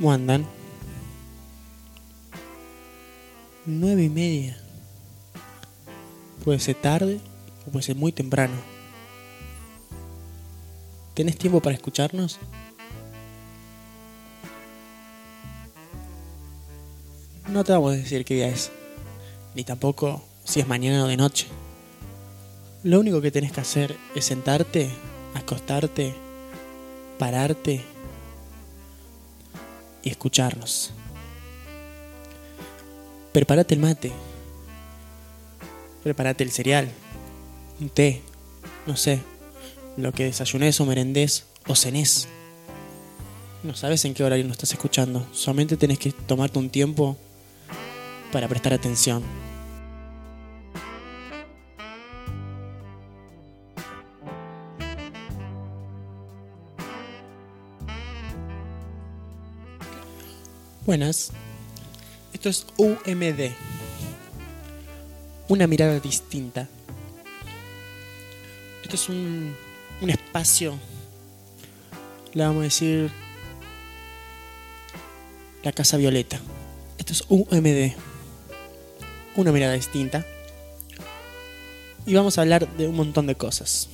¿Cómo andan? Nueve y media. Puede ser tarde o puede ser muy temprano. ¿Tenés tiempo para escucharnos? No te vamos a decir qué día es, ni tampoco si es mañana o de noche. Lo único que tenés que hacer es sentarte, acostarte, pararte y escucharnos. Prepárate el mate. Prepárate el cereal. Un té. No sé. Lo que desayunes o merendés o cenés. No sabes en qué horario nos estás escuchando. Solamente tenés que tomarte un tiempo para prestar atención. Buenas. Esto es UMD. Una mirada distinta. Esto es un, un espacio. Le vamos a decir. La Casa Violeta. Esto es UMD. Una mirada distinta. Y vamos a hablar de un montón de cosas.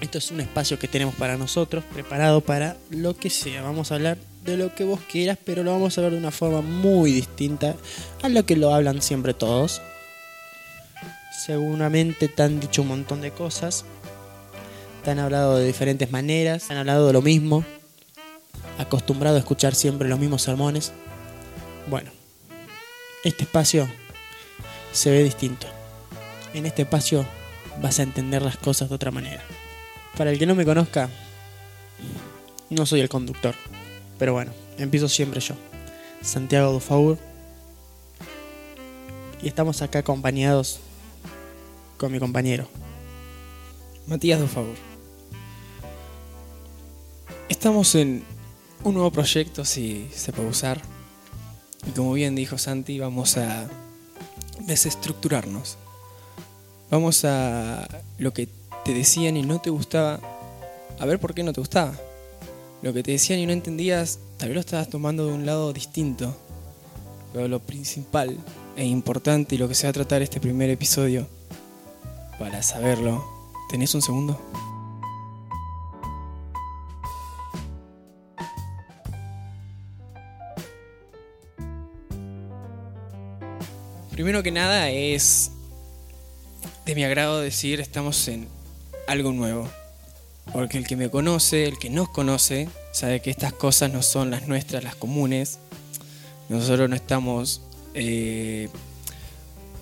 Esto es un espacio que tenemos para nosotros, preparado para lo que sea. Vamos a hablar de lo que vos quieras, pero lo vamos a ver de una forma muy distinta a lo que lo hablan siempre todos. Seguramente te han dicho un montón de cosas, te han hablado de diferentes maneras, te han hablado de lo mismo, acostumbrado a escuchar siempre los mismos sermones. Bueno, este espacio se ve distinto. En este espacio vas a entender las cosas de otra manera. Para el que no me conozca, no soy el conductor. Pero bueno, empiezo siempre yo. Santiago Dufaur. Y estamos acá acompañados con mi compañero. Matías Dufaur. Estamos en un nuevo proyecto, si se puede usar. Y como bien dijo Santi, vamos a desestructurarnos. Vamos a lo que te decían y no te gustaba, a ver por qué no te gustaba lo que te decían y no entendías, tal vez lo estabas tomando de un lado distinto. Pero lo principal e importante y lo que se va a tratar este primer episodio, para saberlo, ¿tenés un segundo? Primero que nada es de mi agrado decir estamos en algo nuevo. Porque el que me conoce, el que nos conoce, sabe que estas cosas no son las nuestras, las comunes. Nosotros no estamos eh,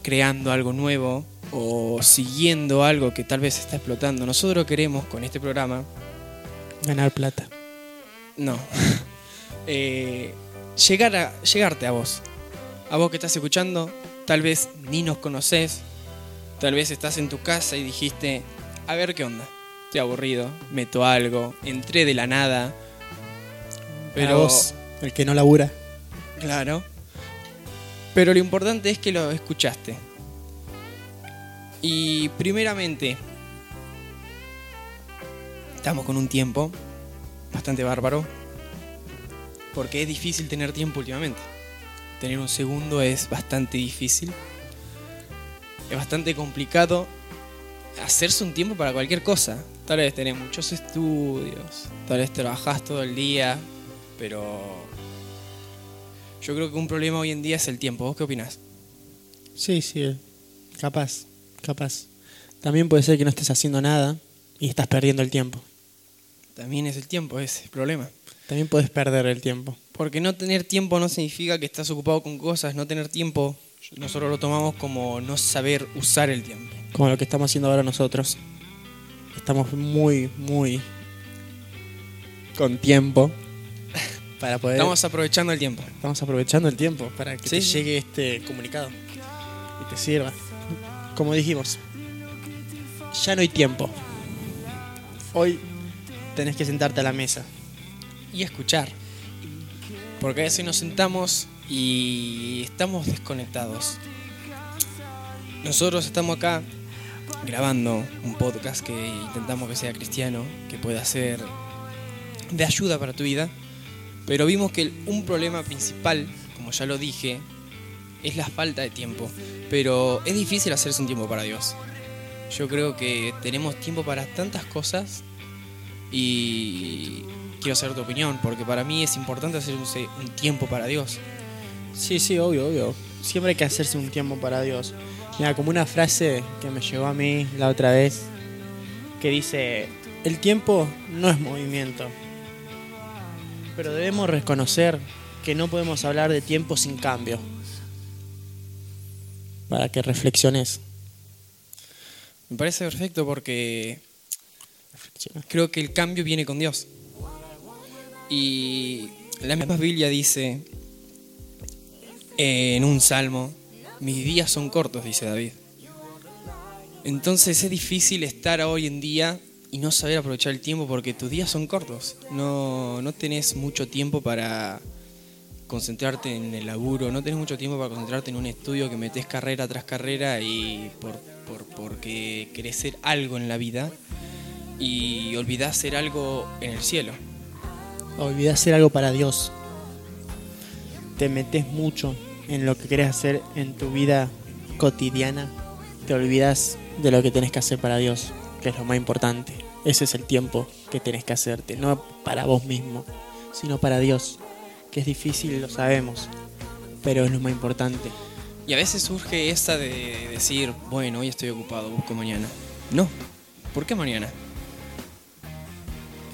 creando algo nuevo o siguiendo algo que tal vez está explotando. Nosotros queremos con este programa ganar plata. No. eh, llegar a, llegarte a vos. A vos que estás escuchando, tal vez ni nos conoces. Tal vez estás en tu casa y dijiste, a ver qué onda estoy aburrido, meto algo, entré de la nada. Pero vos, el que no labura. Claro. Pero lo importante es que lo escuchaste. Y primeramente, estamos con un tiempo bastante bárbaro. Porque es difícil tener tiempo últimamente. Tener un segundo es bastante difícil. Es bastante complicado hacerse un tiempo para cualquier cosa. Tal vez tenés muchos estudios, tal vez trabajás todo el día, pero yo creo que un problema hoy en día es el tiempo. ¿Vos qué opinás? Sí, sí, capaz, capaz. También puede ser que no estés haciendo nada y estás perdiendo el tiempo. También es el tiempo, ese es el problema. También puedes perder el tiempo. Porque no tener tiempo no significa que estás ocupado con cosas, no tener tiempo nosotros lo tomamos como no saber usar el tiempo. Como lo que estamos haciendo ahora nosotros estamos muy, muy con tiempo para poder. Estamos aprovechando el tiempo. Estamos aprovechando el tiempo para que te llegue este comunicado y te sirva. Como dijimos, ya no hay tiempo. Hoy tenés que sentarte a la mesa y escuchar. Porque a veces nos sentamos y estamos desconectados. Nosotros estamos acá grabando un podcast que intentamos que sea cristiano, que pueda ser de ayuda para tu vida, Pero vimos que un problema principal, como ya lo dije, es la falta de tiempo. Pero es difícil hacerse un tiempo para Dios. Yo creo que tenemos tiempo para tantas cosas y quiero saber tu opinión, porque para mí es importante hacerse un tiempo para Dios. Sí, sí, obvio, obvio. Siempre hay que hacerse un tiempo para Dios. Mira, como una frase que me llegó a mí la otra vez, que dice, el tiempo no es movimiento, pero debemos reconocer que no podemos hablar de tiempo sin cambio. Para que reflexiones. Me parece perfecto porque Reflexiona. creo que el cambio viene con Dios. Y la misma Biblia dice eh, en un salmo, mis días son cortos, dice David. Entonces es difícil estar hoy en día y no saber aprovechar el tiempo porque tus días son cortos. No, no tenés mucho tiempo para concentrarte en el laburo, no tenés mucho tiempo para concentrarte en un estudio que metes carrera tras carrera y por, por, porque querés ser algo en la vida y olvidás ser algo en el cielo. Olvidás hacer algo para Dios. Te metes mucho en lo que querés hacer en tu vida cotidiana. Te olvidas de lo que tenés que hacer para Dios, que es lo más importante. Ese es el tiempo que tenés que hacerte, no para vos mismo, sino para Dios. Que es difícil, lo sabemos, pero es lo más importante. Y a veces surge esa de decir, bueno, hoy estoy ocupado, busco mañana. No, ¿por qué mañana?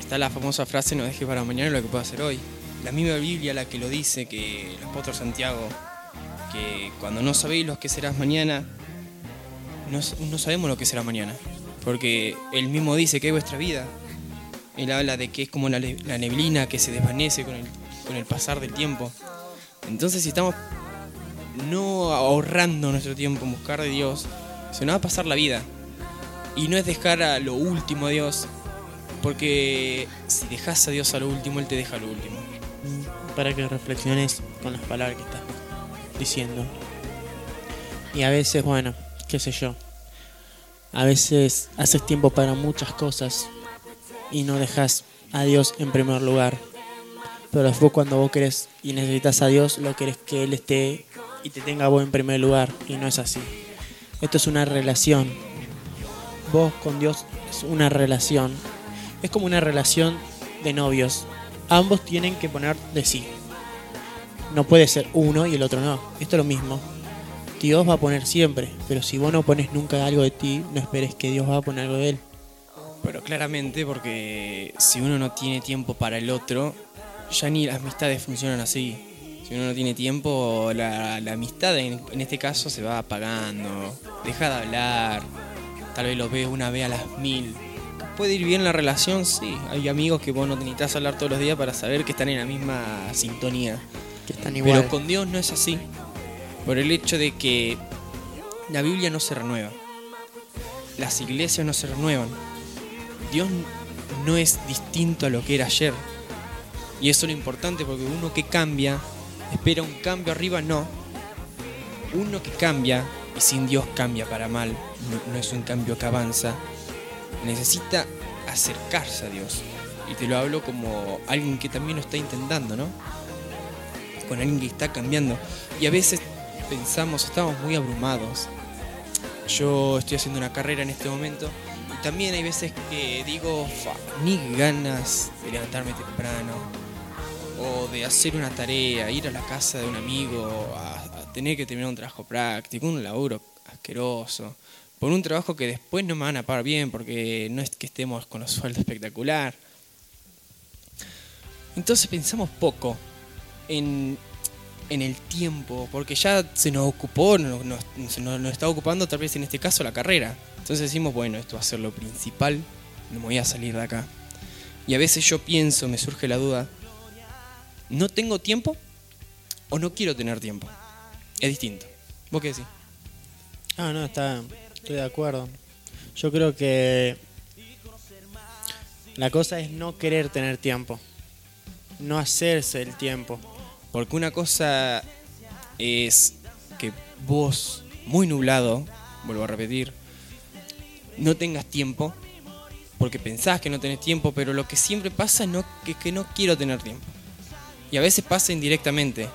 Está la famosa frase, no dejes para mañana lo que puedo hacer hoy. La misma Biblia la que lo dice, que el apóstol Santiago, que cuando no sabéis lo que serás mañana, no, sabemos lo que será mañana. Porque él mismo dice que es vuestra vida. Él habla de que es como la, neblina que se desvanece con el, con el pasar del tiempo. Entonces si estamos no ahorrando nuestro tiempo en buscar de Dios, se nos va a pasar la vida. Y no es dejar a lo último a Dios, porque si dejas a Dios a lo último, Él te deja a lo último. para que reflexiones con las palabras que estás diciendo. Y a veces, bueno, qué sé yo, a veces haces tiempo para muchas cosas y no dejas a Dios en primer lugar. Pero después cuando vos querés y necesitas a Dios, lo querés que Él esté y te tenga vos en primer lugar. Y no es así. Esto es una relación. Vos con Dios es una relación. Es como una relación de novios. Ambos tienen que poner de sí. No puede ser uno y el otro no. Esto es lo mismo. Dios va a poner siempre, pero si vos no pones nunca algo de ti, no esperes que Dios va a poner algo de él. Pero claramente, porque si uno no tiene tiempo para el otro, ya ni las amistades funcionan así. Si uno no tiene tiempo, la, amistad en, en este caso se va apagando, deja de hablar, tal vez lo ves una vez a las mil. Puede ir bien la relación, sí. Hay amigos que vos no necesitas hablar todos los días para saber que están en la misma sintonía. Que están igual. Pero con Dios no es así. Por el hecho de que la Biblia no se renueva. Las iglesias no se renuevan. Dios no es distinto a lo que era ayer. Y eso es lo importante porque uno que cambia, espera un cambio arriba, no. Uno que cambia, y sin Dios cambia para mal, no, no es un cambio que avanza, necesita acercarse a Dios. Y te lo hablo como alguien que también lo está intentando, ¿no? Con alguien que está cambiando. Y a veces pensamos, estamos muy abrumados. Yo estoy haciendo una carrera en este momento y también hay veces que digo, "Fa, ni ganas de levantarme temprano o de hacer una tarea, ir a la casa de un amigo, a tener que terminar un trabajo práctico, un laburo asqueroso, por un trabajo que después no me van a pagar bien porque no es que estemos con los sueldos espectacular. Entonces pensamos poco en, en el tiempo, porque ya se nos ocupó, nos, nos- nos está ocupando tal vez en este caso la carrera. Entonces decimos, bueno, esto va a ser lo principal, no me voy a salir de acá. Y a veces yo pienso, me surge la duda, ¿no tengo tiempo o no quiero tener tiempo? Es distinto. ¿Vos qué decís? Ah, no, está, estoy de acuerdo. Yo creo que la cosa es no querer tener tiempo, no hacerse el tiempo. Porque una cosa es que vos, muy nublado, vuelvo a repetir, no tengas tiempo, porque pensás que no tenés tiempo, pero lo que siempre pasa es no, que, que no quiero tener tiempo. Y a veces pasa indirectamente.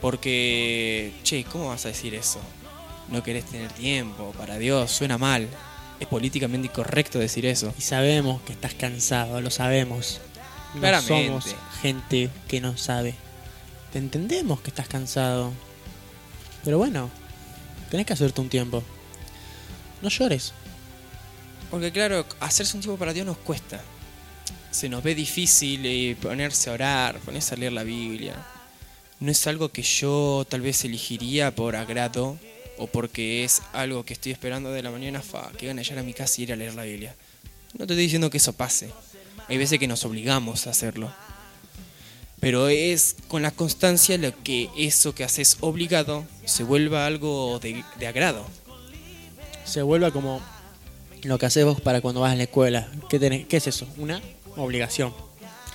Porque, che, ¿cómo vas a decir eso? No querés tener tiempo para Dios, suena mal. Es políticamente incorrecto decir eso. Y sabemos que estás cansado, lo sabemos. No Claramente. somos gente que no sabe. Te entendemos que estás cansado. Pero bueno, tenés que hacerte un tiempo. No llores. Porque claro, hacerse un tiempo para Dios nos cuesta. Se nos ve difícil eh, ponerse a orar, ponerse a leer la Biblia. No es algo que yo tal vez elegiría por agrado o porque es algo que estoy esperando de la mañana, fa, que gana llegar a mi casa y ir a leer la Biblia. No te estoy diciendo que eso pase. Hay veces que nos obligamos a hacerlo. Pero es con la constancia lo que eso que haces obligado se vuelva algo de, de agrado. Se vuelva como lo que haces vos para cuando vas a la escuela. ¿Qué, tenés- qué es eso? Una obligación.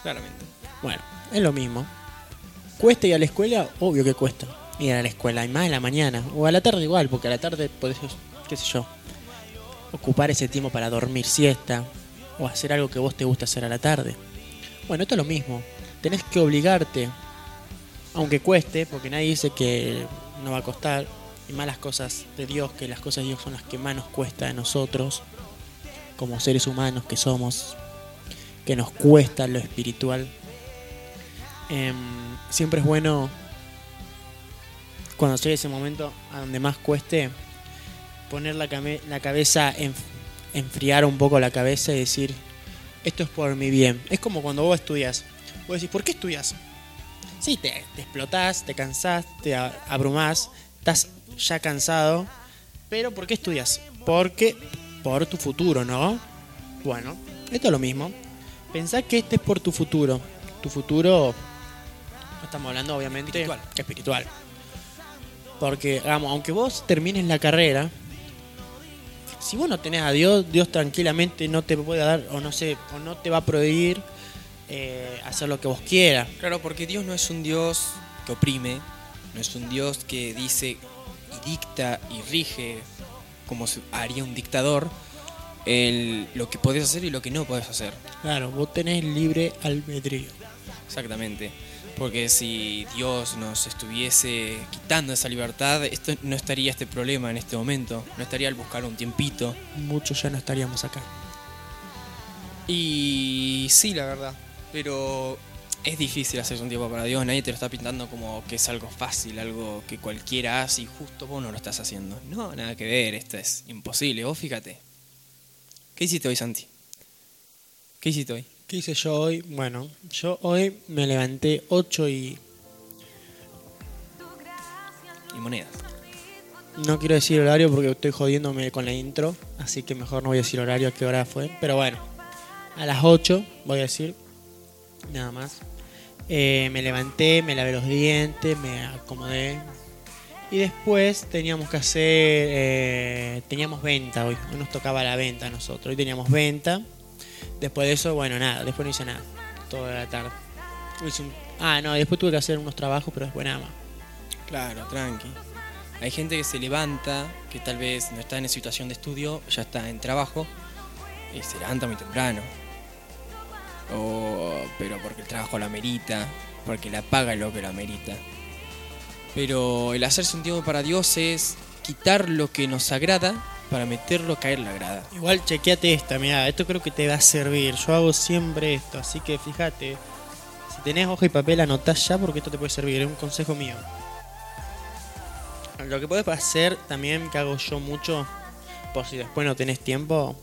Claramente. Bueno, es lo mismo. ¿Cuesta ir a la escuela? Obvio que cuesta ir a la escuela. Y más en la mañana. O a la tarde igual, porque a la tarde podés, qué sé yo, ocupar ese tiempo para dormir siesta. O hacer algo que vos te gusta hacer a la tarde. Bueno, esto es lo mismo. Tenés que obligarte. Aunque cueste, porque nadie dice que no va a costar. Y más las cosas de Dios, que las cosas de Dios son las que más nos cuesta a nosotros. Como seres humanos que somos. Que nos cuesta lo espiritual. Em, siempre es bueno cuando llegue ese momento a donde más cueste poner la, la cabeza, en, enfriar un poco la cabeza y decir, esto es por mi bien. Es como cuando vos estudias. Vos decís, ¿por qué estudias? Sí, te, te explotás, te cansás, te abrumás, estás ya cansado, pero ¿por qué estudias? Porque por tu futuro, ¿no? Bueno, esto es lo mismo. Pensá que este es por tu futuro. Tu futuro, no estamos hablando obviamente Espiritual. espiritual. Porque, vamos, aunque vos termines la carrera, si vos no tenés a Dios, Dios tranquilamente no te puede dar, o no sé, o no te va a prohibir eh, hacer lo que vos quieras. Claro, porque Dios no es un Dios que oprime, no es un Dios que dice y dicta y rige como haría un dictador el, lo que podés hacer y lo que no podés hacer. Claro, vos tenés libre albedrío. Exactamente. Porque si Dios nos estuviese quitando esa libertad, esto no estaría este problema en este momento. No estaría al buscar un tiempito. Muchos ya no estaríamos acá. Y sí, la verdad. Pero es difícil hacerse un tiempo para Dios. Nadie te lo está pintando como que es algo fácil, algo que cualquiera hace y justo vos no lo estás haciendo. No, nada que ver. Esto es imposible. Vos fíjate. ¿Qué hiciste hoy, Santi? ¿Qué hiciste hoy? ¿Qué hice yo hoy? Bueno, yo hoy me levanté 8 y Y monedas. no quiero decir horario porque estoy jodiéndome con la intro, así que mejor no voy a decir horario a qué hora fue, pero bueno, a las 8 voy a decir, nada más. Eh, me levanté, me lavé los dientes, me acomodé y después teníamos que hacer, eh, teníamos venta hoy, hoy nos tocaba la venta a nosotros, hoy teníamos venta. Después de eso, bueno, nada, después no hice nada, toda la tarde. Ah, no, después tuve que hacer unos trabajos, pero después nada más. Claro, tranqui. Hay gente que se levanta, que tal vez no está en situación de estudio, ya está en trabajo, y se levanta muy temprano. O, pero porque el trabajo lo amerita, porque la paga lo que lo amerita. Pero el hacerse un tiempo para Dios es quitar lo que nos agrada para meterlo a caer le agrada. Igual chequeate esta, mira, esto creo que te va a servir. Yo hago siempre esto, así que fíjate. Si tenés hoja y papel, anotás ya porque esto te puede servir, es un consejo mío. Lo que puedes hacer también, que hago yo mucho, por si después no tenés tiempo,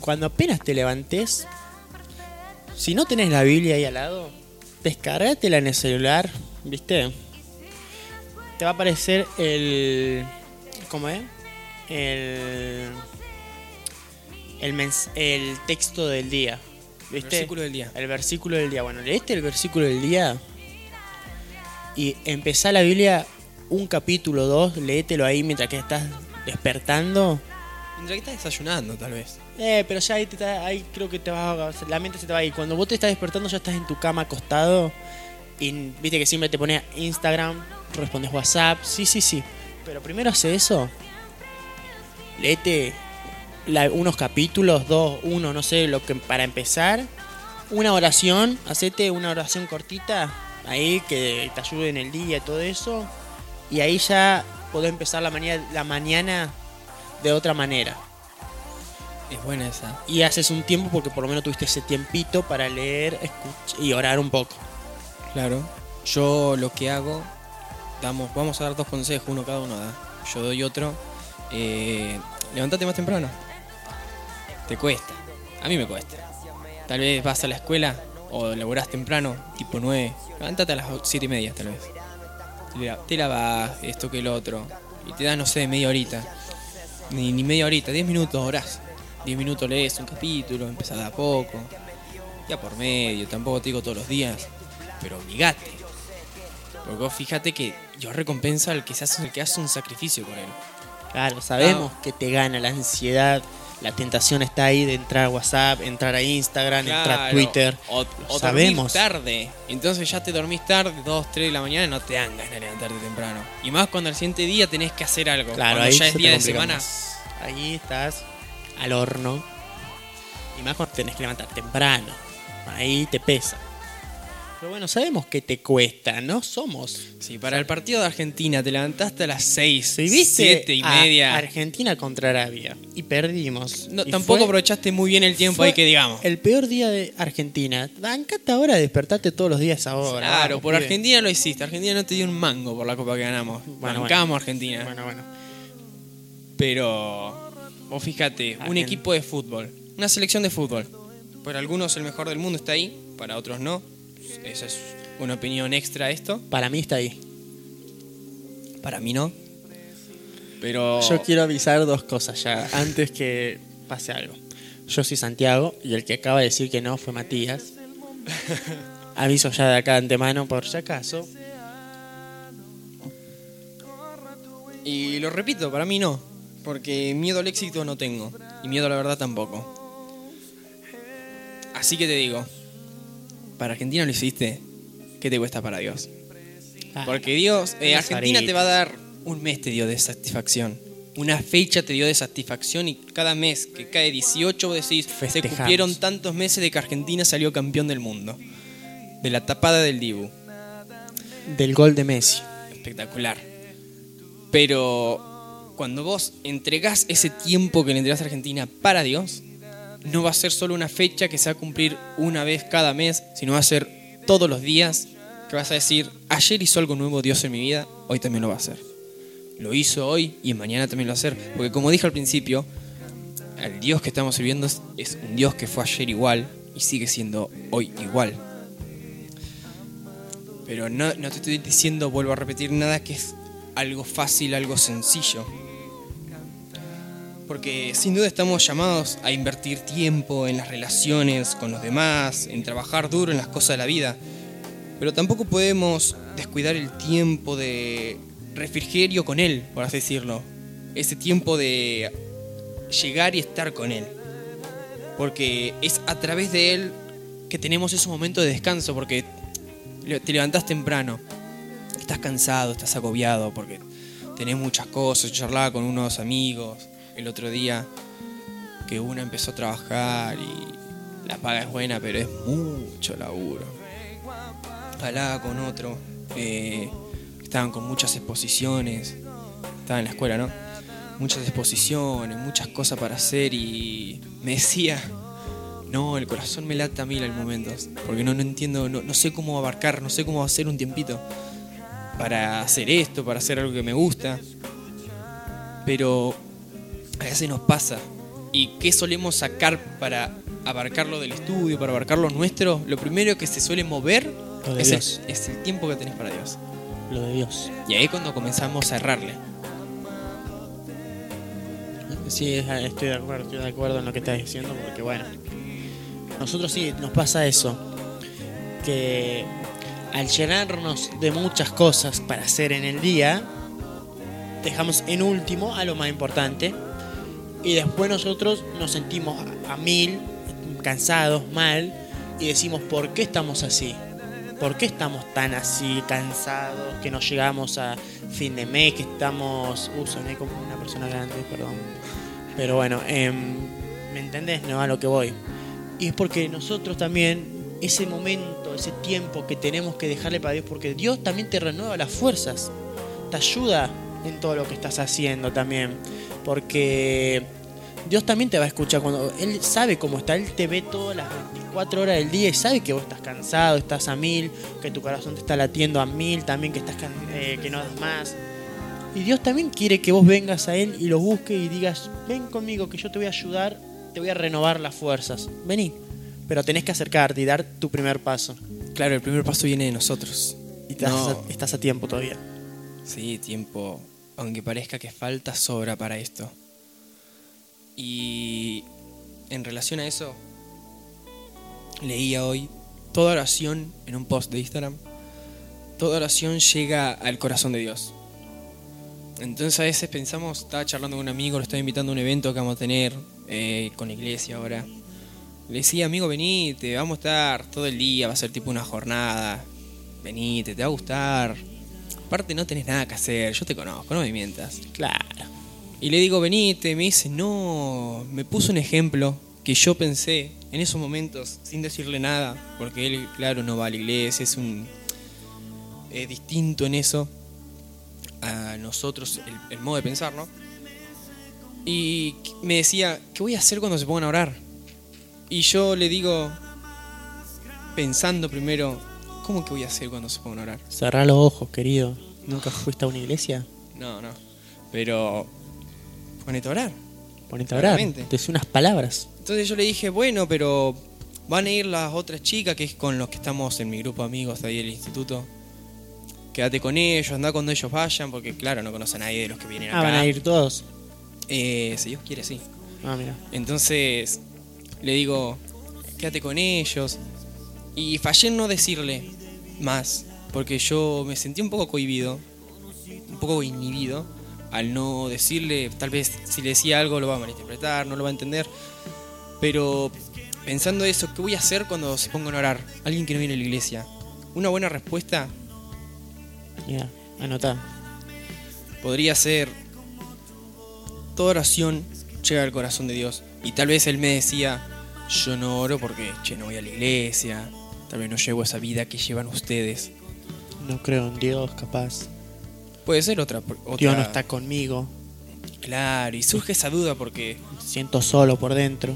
cuando apenas te levantes, si no tenés la Biblia ahí al lado, descargatela en el celular, ¿viste? Te va a aparecer el. ¿Cómo es? El. El, mens- el texto del día. ¿Viste? Versículo del día. El versículo del día. Bueno, leíste el versículo del día y empezá la Biblia un capítulo, dos, léetelo ahí mientras que estás despertando. Mientras que estás desayunando, tal vez. Eh, pero ya ahí, te creo que te va a, la mente se te va a ir. Cuando vos te estás despertando ya estás en tu cama acostado y viste que siempre te pone Instagram, respondes WhatsApp, sí, sí, sí. Pero primero hace eso. Léete unos capítulos, dos, uno, no sé, lo que para empezar. Una oración, hacete una oración cortita ahí que te ayude en el día y todo eso. Y ahí ya podés empezar la mañana, la mañana de otra manera. Es buena esa. Y haces un tiempo porque por lo menos tuviste ese tiempito para leer escuch- y orar un poco. Claro. Yo lo que hago, damos, vamos a dar dos consejos, uno cada uno da. Yo doy otro. Eh, levantate más temprano. Te cuesta. A mí me cuesta. Tal vez vas a la escuela o laburás temprano, tipo 9. Levántate a las 7 y media, tal vez. Te la- Te lavas, esto que el otro. Y te das, no sé, media horita. Ni, ni media horita, 10 minutos orás. 10 minutos lees un capítulo, empezás de a poco. Ya por medio, tampoco te digo todos los días. Pero obligate. Porque vos fíjate que yo recompensa al que, se hace, el que hace un sacrificio por él. Claro, sabemos que te gana la ansiedad. La tentación está ahí de entrar a WhatsApp, entrar a Instagram, entrar a Claro, Twitter. O, o sabemos. tarde. Entonces ya te dormís tarde, 2, 3 de la mañana, no te dan ganas de levantarte temprano. Y más cuando el siguiente día tenés que hacer algo. Claro, cuando ahí ya es día de semana. más. Ahí estás al horno. Y más cuando tenés que levantar temprano. Ahí te pesa. Pero bueno, sabemos que te cuesta, no somos. Sí, para el partido de Argentina te levantaste a las 6, Si viste 7 y a media. Argentina contra Arabia y perdimos. No, Y tampoco fue- aprovechaste muy bien el tiempo ahí que digamos. El peor día de Argentina. Bancate ahora, despertate todos los días ahora. Claro, vamos, por pibe. Argentina lo hiciste. Argentina no te dio un mango por la copa que ganamos. Bueno, Bancamos Argentina. Bueno, bueno. Pero vos fíjate, un equipo de fútbol, una selección de fútbol. Para algunos el mejor del mundo está ahí, para otros no. Esa es una opinión extra esto. Para mí está ahí. Para mí no. Pero Yo quiero avisar dos cosas ya, antes que pase algo. Yo soy Santiago y el que acaba de decir que no fue Matías. Aviso ya de acá de antemano por si acaso. y lo repito, para mí no, porque miedo al éxito no tengo y miedo a la verdad tampoco. Así que te digo, para Argentina lo hiciste, ¿qué te cuesta para Dios? Ah, Porque Dios, eh, Argentina te va a dar un mes te dio de satisfacción. Una fecha te dio de satisfacción y cada mes que cae 18 vos decís, se Festejamos. cumplieron tantos meses de que Argentina salió campeón del mundo. De la tapada del Dibu. Del gol de Messi. Espectacular. Pero cuando vos entregás ese tiempo que le entregás a Argentina para Dios, no va a ser solo una fecha que se va a cumplir una vez cada mes, sino va a ser todos los días que vas a decir, ayer hizo algo nuevo Dios en mi vida, hoy también lo va a hacer. Lo hizo hoy y mañana también lo va a hacer. Porque como dije al principio, el Dios que estamos sirviendo es, un Dios que fue ayer igual y sigue siendo hoy igual. Pero no te estoy diciendo, vuelvo a repetir nada, que es algo fácil, algo sencillo. Porque sin duda estamos llamados a invertir tiempo en las relaciones con los demás, en trabajar duro en las cosas de la vida. Pero tampoco podemos descuidar el tiempo de refrigerio con Él, por así decirlo. Ese tiempo de llegar y estar con Él. Porque es a través de Él que tenemos esos momentos de descanso, porque te levantás temprano, estás cansado, estás agobiado, porque tenés muchas cosas. Yo con unos amigos el otro día que una empezó a trabajar y la paga es buena, pero es mucho laburo. Hablaba con otro, eh, estaban con muchas exposiciones, estaba en la escuela, ¿no? Muchas exposiciones, muchas cosas para hacer y me decía, no, el corazón me lata a mil al momentos, porque no, no entiendo, no, no sé cómo abarcar, no sé cómo hacer un tiempito para hacer esto, para hacer algo que me gusta. Pero a veces nos pasa. ¿Y qué solemos sacar para abarcarlo del estudio, para abarcarlo nuestro? Lo primero que se suele mover Lo es el, Dios. es el tiempo que tenés para Dios. Lo de Dios. Y ahí es cuando comenzamos a errarle. Sí, estoy de acuerdo, estoy de acuerdo en lo que estás diciendo, porque bueno, nosotros sí nos pasa eso, que al llenarnos de muchas cosas para hacer en el día, dejamos en último a lo más importante y después nosotros nos sentimos a, mil, cansados, mal y decimos, ¿por qué estamos así? ¿Por qué estamos tan así, cansados, que no llegamos a fin de mes, que estamos... Uh, soné como una persona grande, perdón. Pero bueno, em, ¿me entendés? No a lo que voy. Y es porque nosotros también, ese momento, ese tiempo que tenemos que dejarle para Dios, porque Dios también te renueva las fuerzas, te ayuda en todo lo que estás haciendo también, porque Dios también te va a escuchar cuando Él sabe cómo está, Él te ve todas las 24 horas del día y sabe que vos estás cansado, estás a mil, que tu corazón te está latiendo a mil, también que estás eh, que no das más. Y Dios también quiere que vos vengas a Él y lo busques y digas, ven conmigo que yo te voy a ayudar, te voy a renovar las fuerzas. Vení. Pero tenés que acercarte y dar tu primer paso. Claro, el primer paso viene de nosotros. Y estás, No. a, estás a tiempo todavía. Sí, tiempo, aunque parezca que falta sobra para esto. Y en relación a eso, leía hoy toda oración en un post de Instagram. Toda oración llega al corazón de Dios. Entonces a veces pensamos, estaba charlando con un amigo, lo estaba invitando a un evento que vamos a tener eh, con la iglesia ahora. Le decía, amigo, venite, vamos a estar todo el día, va a ser tipo una jornada. Venite, te va a gustar. Aparte no tenés nada que hacer, yo te conozco, no me mientas. Claro. Y le digo, venite, me dice, no, me puso un ejemplo que yo pensé en esos momentos sin decirle nada, porque él, claro, no va a la iglesia, es un... es distinto en eso a nosotros, el, el modo de pensar, ¿no? Y me decía, ¿qué voy a hacer cuando se pongan a orar? Y yo le digo, pensando primero, ¿cómo que voy a hacer cuando se pongan a orar? Cerrá los ojos, querido. ¿Nunca fuiste a una iglesia? No, no, pero ponete a orar. Ponete a orar. Te decía unas palabras. Entonces yo le dije, bueno, pero van a ir las otras chicas, que es con los que estamos en mi grupo de amigos de ahí del instituto. Quédate con ellos, anda cuando ellos vayan, porque claro, no conocen a nadie de los que vienen acá. Ah, van a ir todos. Eh, si Dios quiere, sí. Ah, mira. Entonces le digo, quédate con ellos. Y fallé en no decirle más, porque yo me sentí un poco cohibido, un poco inhibido, al no decirle, tal vez si le decía algo lo va a malinterpretar, no lo va a entender. Pero pensando eso, ¿qué voy a hacer cuando se pongan a orar? Alguien que no viene a la iglesia. Una buena respuesta Mira, anotá. podría ser toda oración llega al corazón de Dios. Y tal vez él me decía, yo no oro porque, che, no voy a la iglesia, tal vez no llevo esa vida que llevan ustedes. No creo en Dios, capaz. Puede ser otra... otra Dios no está conmigo. Claro, y surge esa duda porque Siento solo por dentro.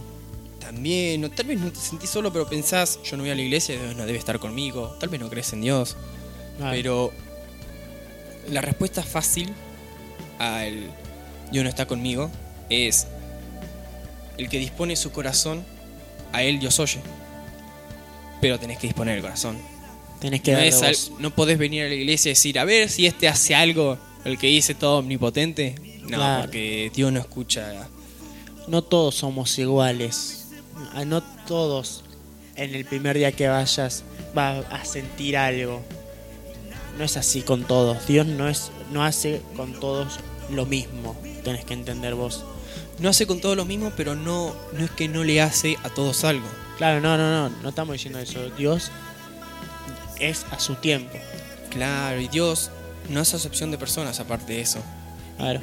también, tal vez no te sentís solo, pero pensás, yo no voy a la iglesia, Dios no debe estar conmigo, tal vez no crees en Dios. Ah, Pero la respuesta fácil al Dios no está conmigo es el que dispone su corazón, a él Dios oye. Pero tenés que disponer el corazón. tenés que No, es al- no podés venir a la iglesia y decir, a ver si este hace algo, el que dice todo omnipotente. No, Claro. porque Dios no escucha. No todos somos iguales. Ah, No todos en el primer día que vayas va a sentir algo. No es así con todos. Dios no es no hace con todos lo mismo. Tenés que entender vos. No hace con todos lo mismo, pero no, no es que no le hace a todos algo. Claro, no, no, no, no estamos diciendo eso. Dios es a su tiempo. Claro, y Dios no hace acepción de personas aparte de eso. Claro.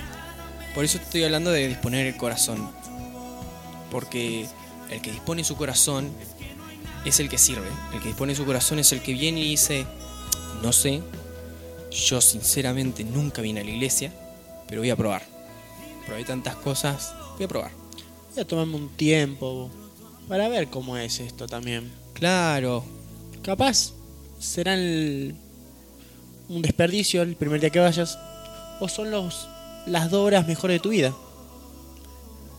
Por eso estoy hablando de disponer el corazón. Porque el que dispone su corazón es el que sirve. El que dispone su corazón es el que viene y dice, no sé, yo sinceramente nunca vine a la iglesia, pero voy a probar. Probé tantas cosas, voy a probar. Voy a tomarme un tiempo para ver cómo es esto también. Claro, Capaz será el- un desperdicio el primer día que vayas. O son los, las dos horas mejores de tu vida.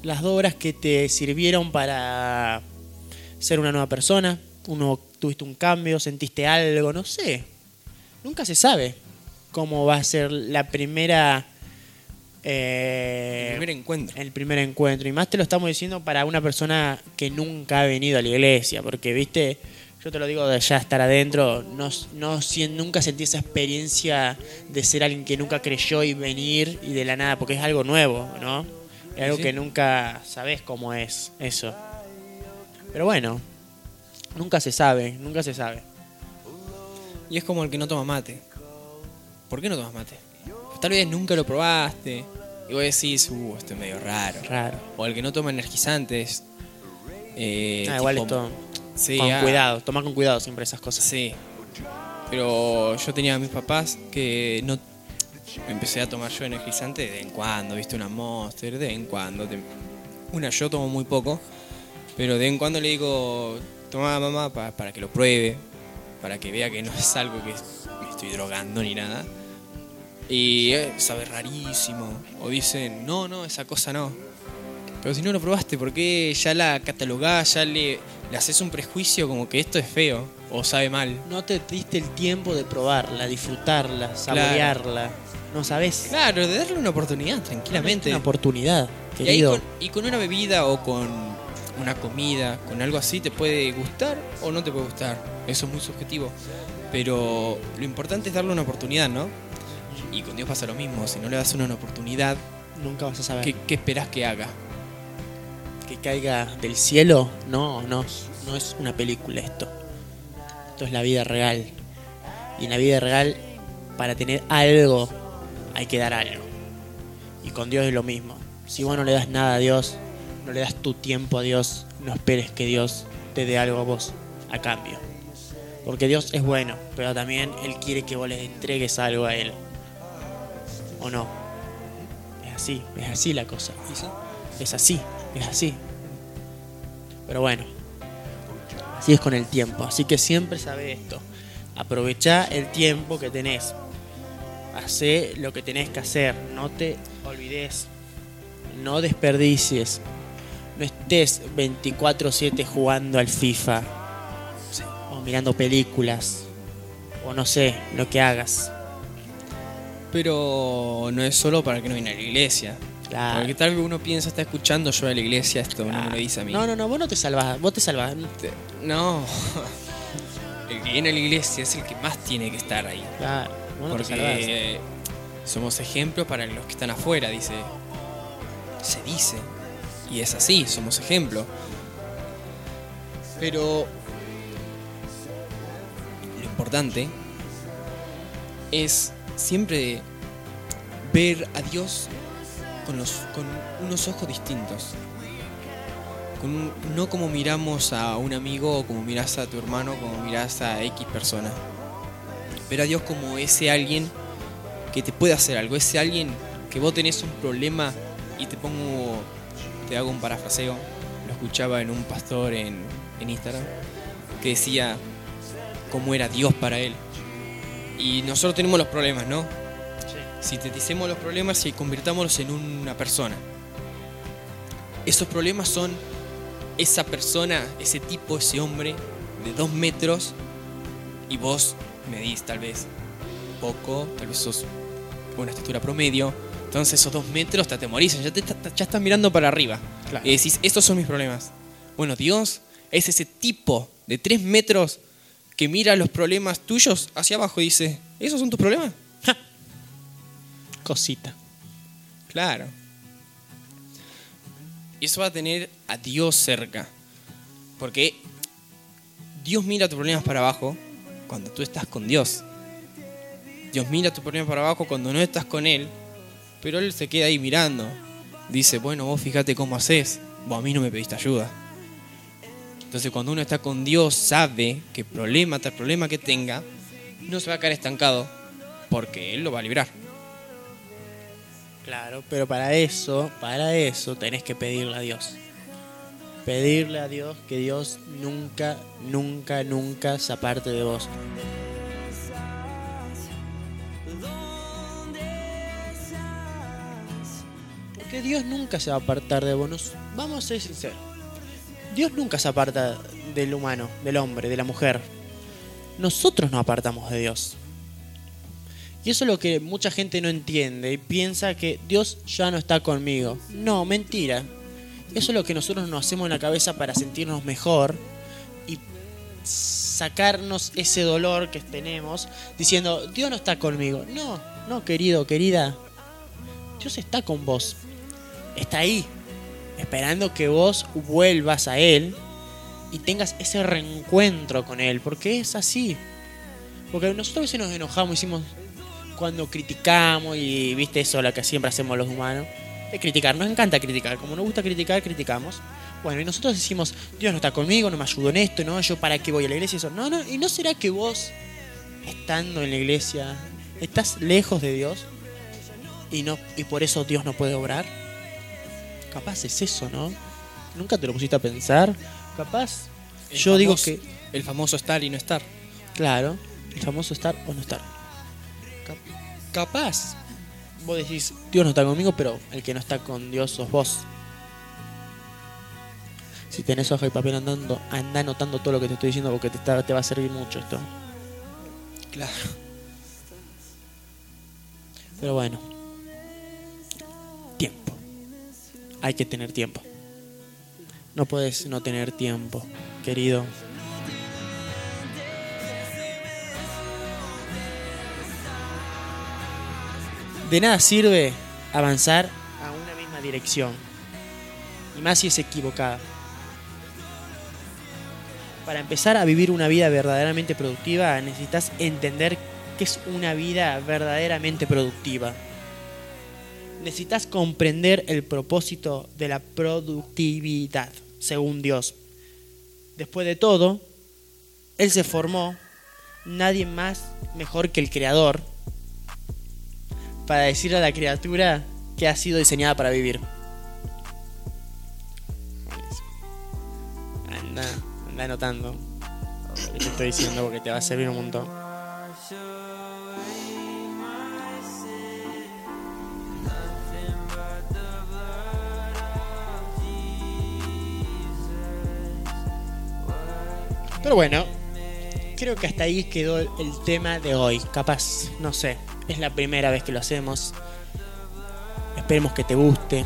Las dos horas que te sirvieron para ser una nueva persona. Uno, tuviste un cambio, sentiste algo, no sé. Nunca se sabe cómo va a ser la primera... eh, el primer encuentro. el primer encuentro. Y más te lo estamos diciendo para una persona que nunca ha venido a la iglesia. Porque, viste, yo te lo digo de ya estar adentro, no, no nunca sentí esa experiencia de ser alguien que nunca creyó y venir y de la nada, porque es algo nuevo, ¿no? Es algo Sí. que nunca sabes cómo es eso. Pero bueno, nunca se sabe, nunca se sabe. Y es como el que no toma mate. ¿Por qué no tomas mate? Tal vez nunca lo probaste. Y vos decís, uh, esto es medio raro. Raro. O el que no toma energizantes. eh, Ah, igual tipo- esto. Sí, con ah, cuidado, toma con cuidado siempre esas cosas. Sí. Pero yo tenía a mis papás que no. Empecé a tomar yo energizante de vez en cuando, viste, una monster, de vez en cuando. te- Una yo tomo muy poco, pero de vez en cuando le digo, toma mamá pa- para que lo pruebe, para que vea que no es algo que me estoy drogando ni nada. Y eh, sabe rarísimo. O dicen, no, no, esa cosa no. Pero si no lo probaste, ¿por qué ya la catalogás, ya le, le haces un prejuicio como que esto es feo o sabe mal? No te diste el tiempo de probarla, disfrutarla, saborearla. No sabes. Claro, de darle una oportunidad tranquilamente. Una oportunidad, Y, ahí querido. con, y con una bebida o con una comida, con algo así, te puede gustar o no te puede gustar. Eso es muy subjetivo. Pero lo importante es darle una oportunidad, ¿no? Y con Dios pasa lo mismo. Si no le das una oportunidad, Nunca vas a saber. ¿qué, qué esperás que haga? que caiga del cielo, no, no, no es una película esto. Esto es la vida real. Y en la vida real, para tener algo, hay que dar algo. Y con Dios es lo mismo. Si vos no le das nada a Dios, no le das tu tiempo a Dios, no esperes que Dios te dé algo a vos a cambio. Porque Dios es bueno, pero también Él quiere que vos le entregues algo a Él. ¿O no? Es así, es así la cosa. Es así, es así. Pero bueno, así es con el tiempo. Así que siempre sabe esto. Aprovecha el tiempo que tenés. Hacé lo que tenés que hacer. No te olvides. No desperdicies. No estés 24/7 jugando al FIFA. O mirando películas. O no sé, lo que hagas. Pero no es solo para que no viene a la iglesia. Claro. Porque tal vez uno piensa, está escuchando yo a la iglesia, esto no me Claro. lo dice a mí. No, no, no, vos no te salvás. Vos te salvás. Te- No. El que viene a la iglesia es el que más tiene que estar ahí. Claro, vos no te salvás. Porque somos ejemplos para los que están afuera, dice. Se dice. Y es así, somos ejemplo. Pero lo importante es siempre ver a Dios con, los, con unos ojos distintos. Con no como miramos a un amigo o como miras a tu hermano, como miras a X persona. Ver a Dios como ese alguien que te puede hacer algo, ese alguien que vos tenés un problema y te pongo, te hago un parafraseo, lo escuchaba en un pastor en, en Instagram, que decía cómo era Dios para él. Y nosotros tenemos los problemas, ¿no? Sinteticemos los problemas y convirtámoslos en una persona. Esos problemas son esa persona, ese tipo, ese hombre de dos metros y vos medís tal vez poco, tal vez sos una estatura promedio. Entonces esos dos metros te atemorizan, ya, te, ya estás mirando para arriba. Claro. Y decís, estos son mis problemas. Bueno, Dios es ese tipo de tres metros que mira los problemas tuyos hacia abajo y dice, ¿esos son tus problemas? Cosita. Claro. Y eso va a tener a Dios cerca. Porque Dios mira tus problemas para abajo cuando tú estás con Dios. Dios mira tus problemas para abajo cuando no estás con Él. Pero Él se queda ahí mirando. Dice, bueno, vos fíjate cómo haces. Vos a mí no me pediste ayuda. Entonces cuando uno está con Dios sabe que problema tras problema que tenga, no se va a quedar estancado. Porque Él lo va a librar. Claro, pero para eso, para eso tenés que pedirle a Dios. Pedirle a Dios que Dios nunca, nunca, nunca se aparte de vos. Porque Dios nunca se va a apartar de vos. Vamos a ser sinceros. Dios nunca se aparta del humano, del hombre, de la mujer. Nosotros nos apartamos de Dios. Y eso es lo que mucha gente no entiende y piensa que Dios ya no está conmigo. No, mentira. Eso es lo que nosotros nos hacemos en la cabeza para sentirnos mejor y sacarnos ese dolor que tenemos diciendo, Dios no está conmigo. No, no, querido, querida. Dios está con vos. Está ahí, esperando que vos vuelvas a Él y tengas ese reencuentro con Él, porque es así. Porque nosotros a veces nos enojamos y decimos, cuando criticamos y viste eso, lo que siempre hacemos los humanos, de criticar. Nos encanta criticar. Como nos gusta criticar, criticamos. Bueno, y nosotros decimos, Dios no está conmigo, no me ayudó en esto, ¿no? Yo para qué voy a la iglesia, eso. No, no, ¿y no será que vos, estando en la iglesia, estás lejos de Dios? Y, no, y por eso Dios no puede obrar. Capaz es eso, ¿no? Nunca te lo pusiste a pensar. Capaz. El yo digo que. El famoso estar y no estar. Claro, el famoso estar o no estar. Capaz. Vos decís, Dios no está conmigo, pero el que no está con Dios sos vos. Si tenés hoja y papel andando, anda anotando todo lo que te estoy diciendo porque te, está- te va a servir mucho esto. Claro. Pero bueno. Hay que tener tiempo. No puedes no tener tiempo, querido. De nada sirve avanzar a una misma dirección. Y más si es equivocada. Para empezar a vivir una vida verdaderamente productiva necesitas entender qué es una vida verdaderamente productiva. Necesitas comprender el propósito de la productividad, según Dios. Después de todo, Él se formó, nadie más mejor que el Creador, para decirle a la criatura que ha sido diseñada para vivir. Anda, anda anotando lo que te estoy diciendo porque te va a servir un montón. Pero bueno, creo que hasta ahí quedó el tema de hoy. Capaz, no sé, es la primera vez que lo hacemos. Esperemos que te guste.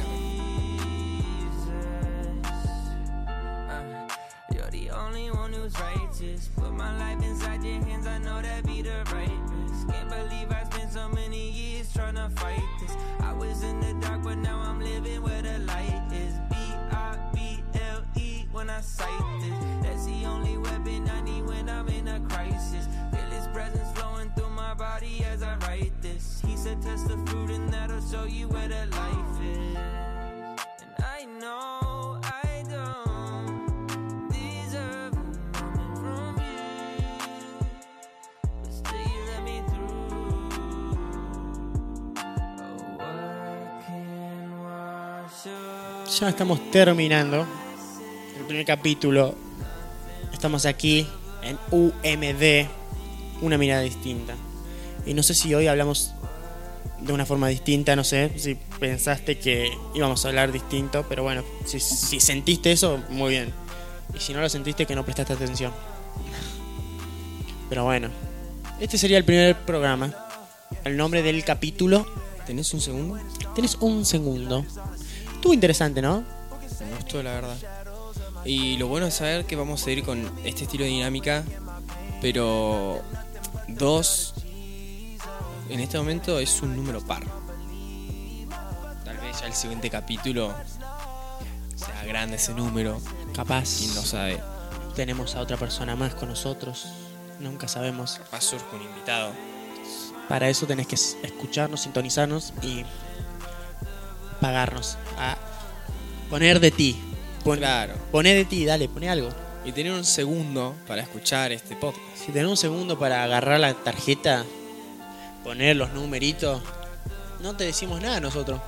And don't Ya estamos terminando el primer capítulo. Estamos aquí en UMD, una mirada distinta. Y no sé si hoy hablamos de una forma distinta, no sé si pensaste que íbamos a hablar distinto, pero bueno, si, si sentiste eso, muy bien. Y si no lo sentiste, que no prestaste atención. Pero bueno, este sería el primer programa. El nombre del capítulo. ¿Tenés un segundo? Tienes un segundo. Estuvo interesante, ¿no? Me gustó, la verdad. Y lo bueno es saber que vamos a ir con este estilo de dinámica, pero dos en este momento es un número par. Tal vez ya el siguiente capítulo sea grande ese número, Capaz. quién lo sabe. tenemos a otra persona más con nosotros. Nunca sabemos. Capaz surge un invitado. Para eso tenés que escucharnos, sintonizarnos y pagarnos. A poner de ti. Pon, Claro. Poné de ti, dale, poné algo. Y tener un segundo para escuchar este podcast. Si tenés un segundo para agarrar la tarjeta, poner los numeritos, no te decimos nada nosotros.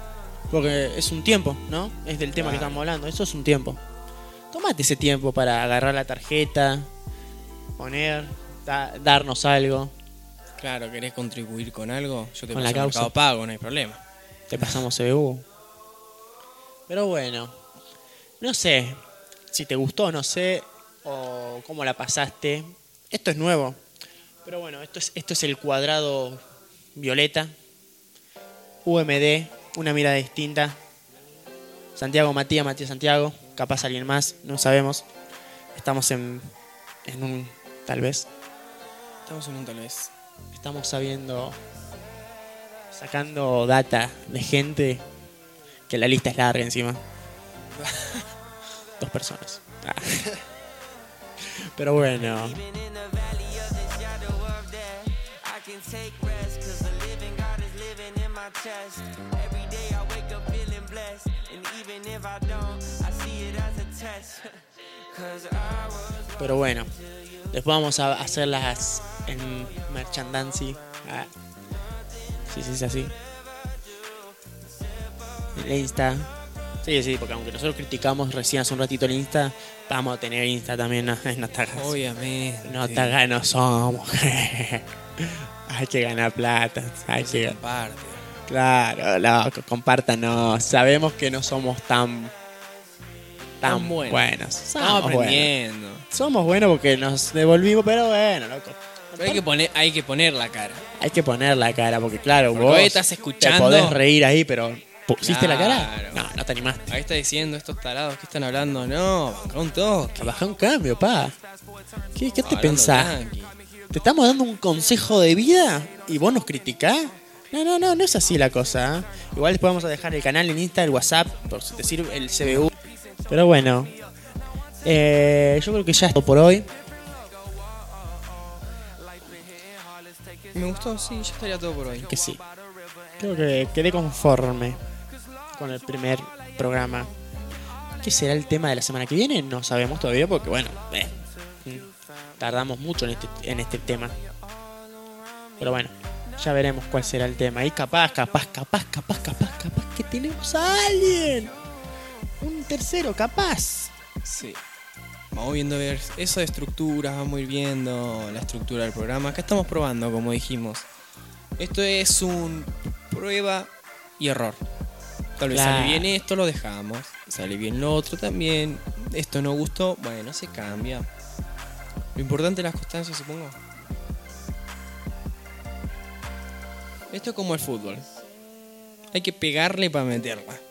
Porque es un tiempo, ¿no? Es del tema que estamos hablando. Eso es un tiempo. Tomate ese tiempo para agarrar la tarjeta, poner, da- darnos algo. Claro, ¿querés contribuir con algo? Yo te Con paso la el causa. Mercado Pago, no hay problema. Te pasamos CBU. Pero bueno, no sé si te gustó, no sé, o cómo la pasaste. Esto es nuevo. Pero bueno, esto es, esto es el cuadrado violeta. UMD, una mirada distinta. Santiago Matías, Matías Santiago. Capaz alguien más, no sabemos. Estamos en, en un, tal vez. Estamos en un tal vez. Estamos sabiendo, sacando data de gente que la lista es larga encima. Dos personas. Ah. Pero bueno, can take rest, cause the living God is living in my chest. Every day I wake up feeling blessed. And even if I don't, I see it as a test. Cause I was Pero bueno, después vamos a hacerlas en merchandising. Ah. Sí, sí, es así. El Insta. Sí, sí, porque aunque nosotros criticamos recién hace un ratito el Insta, vamos a tener Insta también. No, no te hagas. Obviamente. No te hagas, no somos. hay que ganar plata. Hay que, Aparte. claro, loco, compártanos. Sabemos que no somos tan. Tan Tan buenos. buenos. Estamos Somos buenos. aprendiendo. Somos buenos porque nos devolvimos, pero bueno, loco. Pero hay que poner, hay que poner la cara. Hay que poner la cara, porque claro, Porque vos estás escuchando- te podés reír ahí, pero ¿pusiste la cara? No, no te animaste. Ahí está diciendo estos tarados que están hablando. No, banca un toque. Baja un cambio, pa. ¿Qué, qué te pensás? ¿Te estamos dando un consejo de vida y vos nos criticás? No, no, no, no es así la cosa. ¿eh? Igual después vamos a dejar el canal en Insta, el WhatsApp, por si te sirve el CBU. Pero bueno, eh, yo creo que ya es todo por hoy. Me gustó, sí, ya estaría todo por hoy. Que sí. Creo que quedé conforme con el primer programa. ¿Qué será el tema de la semana que viene? No sabemos todavía porque, bueno, eh, tardamos mucho en este, en este tema. Pero bueno, ya veremos cuál será el tema. Y capaz, capaz, capaz, capaz, capaz, capaz que tenemos a alguien. Un tercero, capaz. Sí. Vamos viendo ver eso de estructuras, vamos a ir viendo la estructura del programa. Acá estamos probando, como dijimos. Esto es un prueba y error. Tal vez Claro. sale bien esto, lo dejamos. Sale bien lo otro también. Esto no gustó, bueno, se cambia. Lo importante es la constancia, supongo. Esto es como el fútbol. Hay que pegarle para meterla.